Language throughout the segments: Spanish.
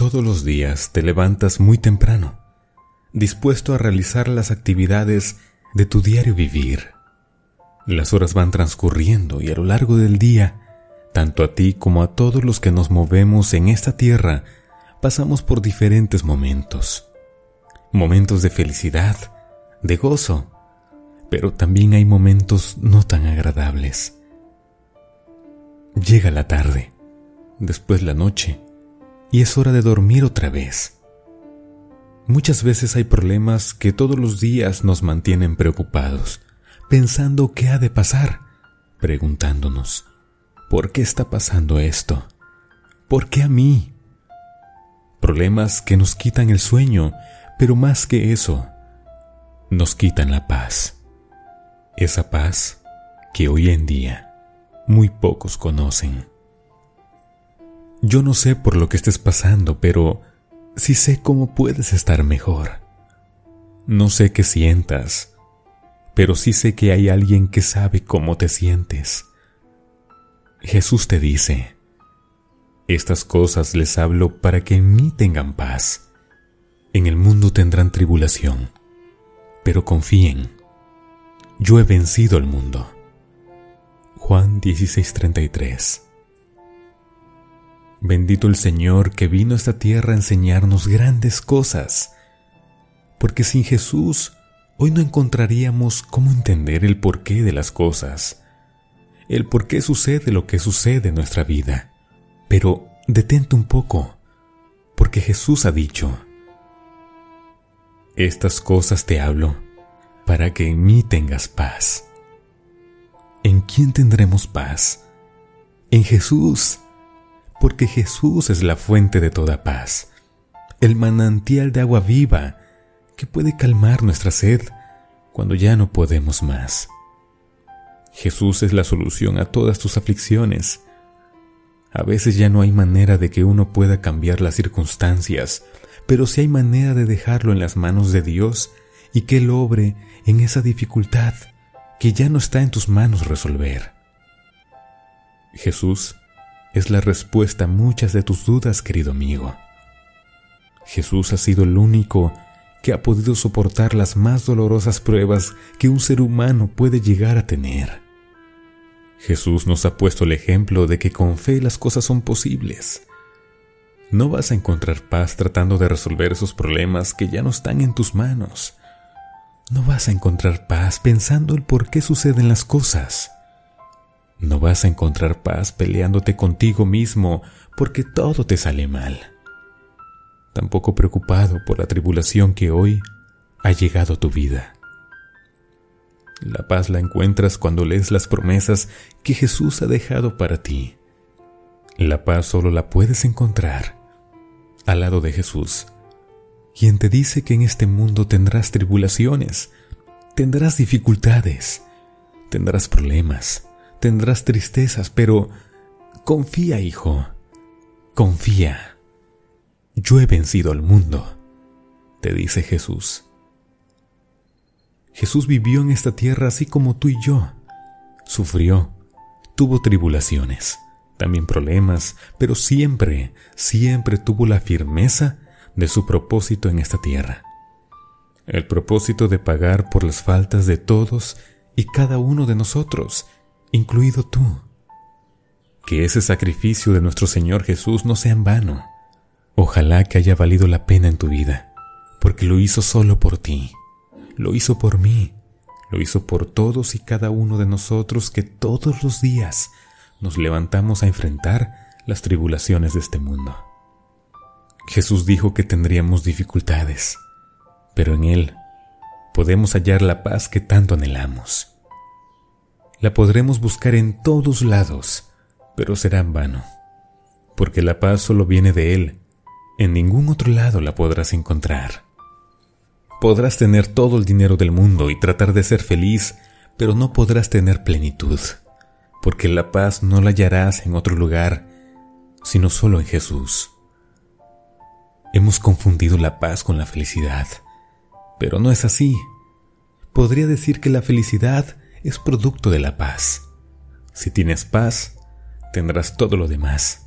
Todos los días te levantas muy temprano, dispuesto a realizar las actividades de tu diario vivir. Las horas van transcurriendo y a lo largo del día, tanto a ti como a todos los que nos movemos en esta tierra, pasamos por diferentes momentos. Momentos de felicidad, de gozo, pero también hay momentos no tan agradables. Llega la tarde, después la noche, y es hora de dormir otra vez. Muchas veces hay problemas que todos los días nos mantienen preocupados, pensando qué ha de pasar, preguntándonos, ¿por qué está pasando esto? ¿Por qué a mí? Problemas que nos quitan el sueño, pero más que eso, nos quitan la paz. Esa paz que hoy en día muy pocos conocen. Yo no sé por lo que estés pasando, pero sí sé cómo puedes estar mejor. No sé qué sientas, pero sí sé que hay alguien que sabe cómo te sientes. Jesús te dice, estas cosas les hablo para que en mí tengan paz. En el mundo tendrán tribulación, pero confíen, yo he vencido al mundo. Juan 16:33 Bendito el Señor que vino a esta tierra a enseñarnos grandes cosas, porque sin Jesús hoy no encontraríamos cómo entender el porqué de las cosas, el por qué sucede lo que sucede en nuestra vida. Pero detente un poco, porque Jesús ha dicho, estas cosas te hablo para que en mí tengas paz. ¿En quién tendremos paz? En Jesús porque Jesús es la fuente de toda paz, el manantial de agua viva que puede calmar nuestra sed cuando ya no podemos más. Jesús es la solución a todas tus aflicciones. A veces ya no hay manera de que uno pueda cambiar las circunstancias, pero sí hay manera de dejarlo en las manos de Dios y que Él obre en esa dificultad que ya no está en tus manos resolver. Jesús es la respuesta a muchas de tus dudas, querido amigo. Jesús ha sido el único que ha podido soportar las más dolorosas pruebas que un ser humano puede llegar a tener. Jesús nos ha puesto el ejemplo de que con fe las cosas son posibles. No vas a encontrar paz tratando de resolver esos problemas que ya no están en tus manos. No vas a encontrar paz pensando el por qué suceden las cosas. No vas a encontrar paz peleándote contigo mismo porque todo te sale mal. Tampoco preocupado por la tribulación que hoy ha llegado a tu vida. La paz la encuentras cuando lees las promesas que Jesús ha dejado para ti. La paz solo la puedes encontrar al lado de Jesús, quien te dice que en este mundo tendrás tribulaciones, tendrás dificultades, tendrás problemas tendrás tristezas, pero confía, hijo, confía. Yo he vencido al mundo, te dice Jesús. Jesús vivió en esta tierra así como tú y yo. Sufrió, tuvo tribulaciones, también problemas, pero siempre, siempre tuvo la firmeza de su propósito en esta tierra. El propósito de pagar por las faltas de todos y cada uno de nosotros incluido tú. Que ese sacrificio de nuestro Señor Jesús no sea en vano. Ojalá que haya valido la pena en tu vida, porque lo hizo solo por ti, lo hizo por mí, lo hizo por todos y cada uno de nosotros que todos los días nos levantamos a enfrentar las tribulaciones de este mundo. Jesús dijo que tendríamos dificultades, pero en Él podemos hallar la paz que tanto anhelamos la podremos buscar en todos lados, pero será en vano, porque la paz solo viene de Él, en ningún otro lado la podrás encontrar. Podrás tener todo el dinero del mundo y tratar de ser feliz, pero no podrás tener plenitud, porque la paz no la hallarás en otro lugar, sino solo en Jesús. Hemos confundido la paz con la felicidad, pero no es así. Podría decir que la felicidad es producto de la paz. Si tienes paz, tendrás todo lo demás.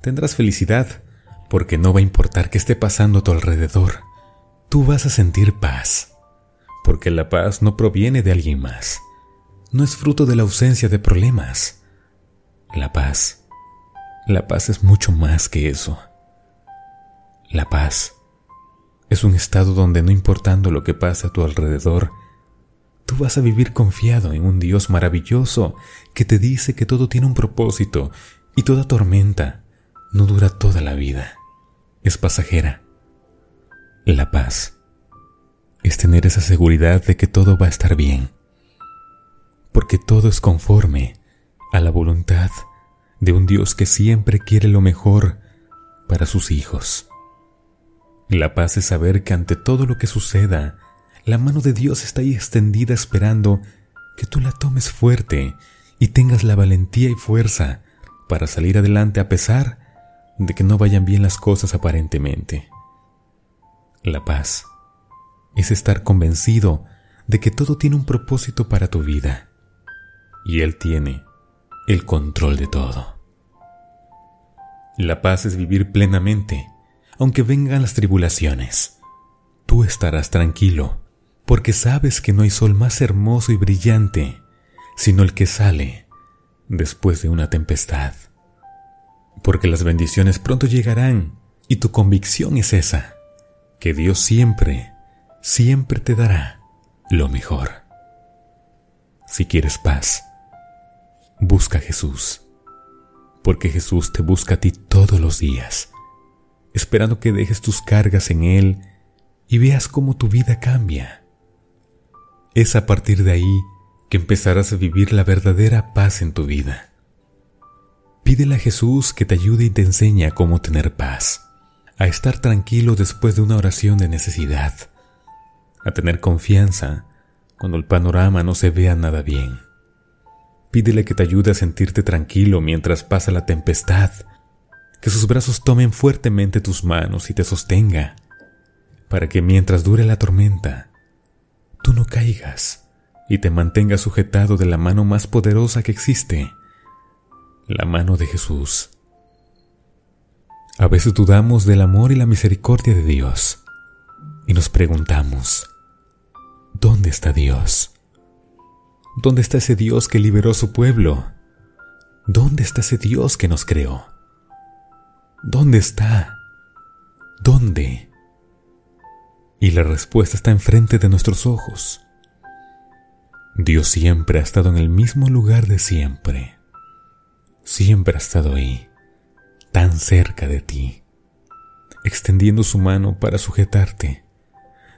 Tendrás felicidad, porque no va a importar qué esté pasando a tu alrededor. Tú vas a sentir paz, porque la paz no proviene de alguien más, no es fruto de la ausencia de problemas. La paz, la paz es mucho más que eso. La paz es un estado donde no importando lo que pase a tu alrededor, tú vas a vivir confiado en un Dios maravilloso que te dice que todo tiene un propósito y toda tormenta no dura toda la vida, es pasajera. La paz es tener esa seguridad de que todo va a estar bien, porque todo es conforme a la voluntad de un Dios que siempre quiere lo mejor para sus hijos. La paz es saber que ante todo lo que suceda, la mano de Dios está ahí extendida esperando que tú la tomes fuerte y tengas la valentía y fuerza para salir adelante a pesar de que no vayan bien las cosas aparentemente. La paz es estar convencido de que todo tiene un propósito para tu vida y Él tiene el control de todo. La paz es vivir plenamente aunque vengan las tribulaciones. Tú estarás tranquilo, porque sabes que no hay sol más hermoso y brillante, sino el que sale después de una tempestad. Porque las bendiciones pronto llegarán y tu convicción es esa, que Dios siempre, siempre te dará lo mejor. Si quieres paz, busca a Jesús, porque Jesús te busca a ti todos los días esperando que dejes tus cargas en Él y veas cómo tu vida cambia. Es a partir de ahí que empezarás a vivir la verdadera paz en tu vida. Pídele a Jesús que te ayude y te enseñe a cómo tener paz, a estar tranquilo después de una oración de necesidad, a tener confianza cuando el panorama no se vea nada bien. Pídele que te ayude a sentirte tranquilo mientras pasa la tempestad que sus brazos tomen fuertemente tus manos y te sostenga, para que mientras dure la tormenta, no caigas y te mantengas sujetado de la mano más poderosa que existe, la mano de Jesús. A veces dudamos del amor y la misericordia de Dios y nos preguntamos, ¿dónde está Dios? ¿Dónde está ese Dios que liberó su pueblo? ¿Dónde está ese Dios que nos creó? ¿Dónde está? ¿Dónde? Y la respuesta está enfrente de nuestros ojos. Dios siempre ha estado en el mismo lugar de siempre. Siempre ha estado ahí, tan cerca de ti, extendiendo su mano para sujetarte,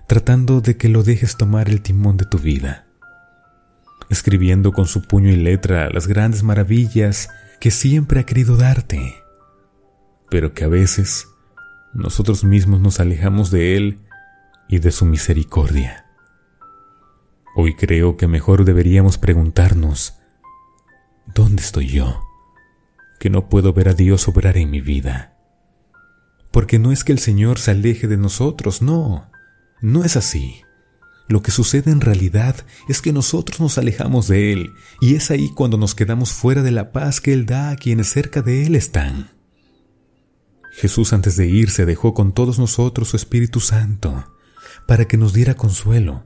tratando de que lo dejes tomar el timón de tu vida, escribiendo con su puño y letra las grandes maravillas que siempre ha querido darte pero que a veces nosotros mismos nos alejamos de Él y de su misericordia. Hoy creo que mejor deberíamos preguntarnos, ¿dónde estoy yo? Que no puedo ver a Dios obrar en mi vida. Porque no es que el Señor se aleje de nosotros, no, no es así. Lo que sucede en realidad es que nosotros nos alejamos de Él y es ahí cuando nos quedamos fuera de la paz que Él da a quienes cerca de Él están. Jesús antes de irse dejó con todos nosotros su Espíritu Santo para que nos diera consuelo.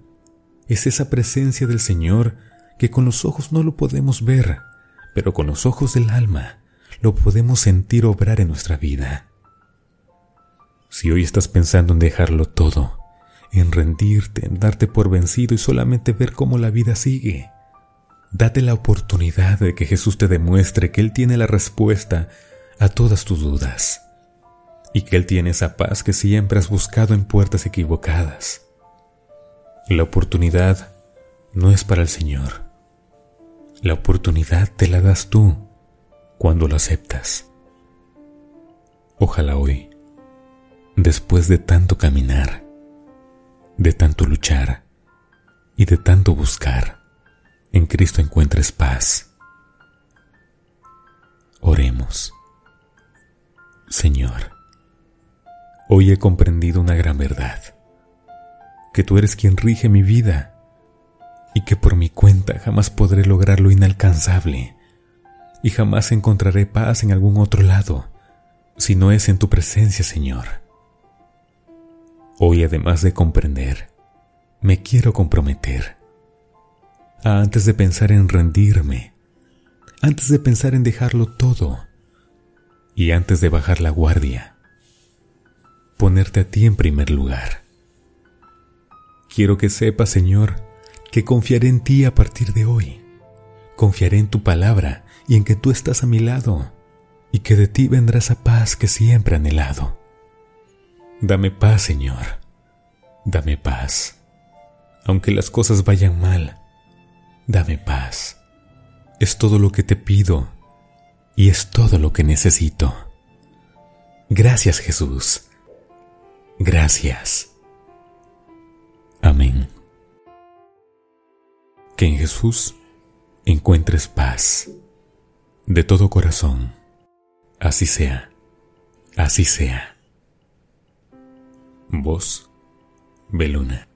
Es esa presencia del Señor que con los ojos no lo podemos ver, pero con los ojos del alma lo podemos sentir obrar en nuestra vida. Si hoy estás pensando en dejarlo todo, en rendirte, en darte por vencido y solamente ver cómo la vida sigue, date la oportunidad de que Jesús te demuestre que Él tiene la respuesta a todas tus dudas y que Él tiene esa paz que siempre has buscado en puertas equivocadas. La oportunidad no es para el Señor. La oportunidad te la das tú cuando lo aceptas. Ojalá hoy, después de tanto caminar, de tanto luchar y de tanto buscar, en Cristo encuentres paz. Oremos. Señor, Hoy he comprendido una gran verdad, que tú eres quien rige mi vida y que por mi cuenta jamás podré lograr lo inalcanzable y jamás encontraré paz en algún otro lado si no es en tu presencia, Señor. Hoy, además de comprender, me quiero comprometer. Antes de pensar en rendirme, antes de pensar en dejarlo todo, y antes de bajar la guardia, ponerte a ti en primer lugar. Quiero que sepas, Señor, que confiaré en ti a partir de hoy. Confiaré en tu palabra y en que tú estás a mi lado y que de ti vendrá esa paz que siempre he anhelado. Dame paz, Señor. Dame paz. Aunque las cosas vayan mal, dame paz. Es todo lo que te pido y es todo lo que necesito. Gracias, Jesús. Gracias. Amén. Que en Jesús encuentres paz de todo corazón. Así sea, así sea. Vos, Beluna.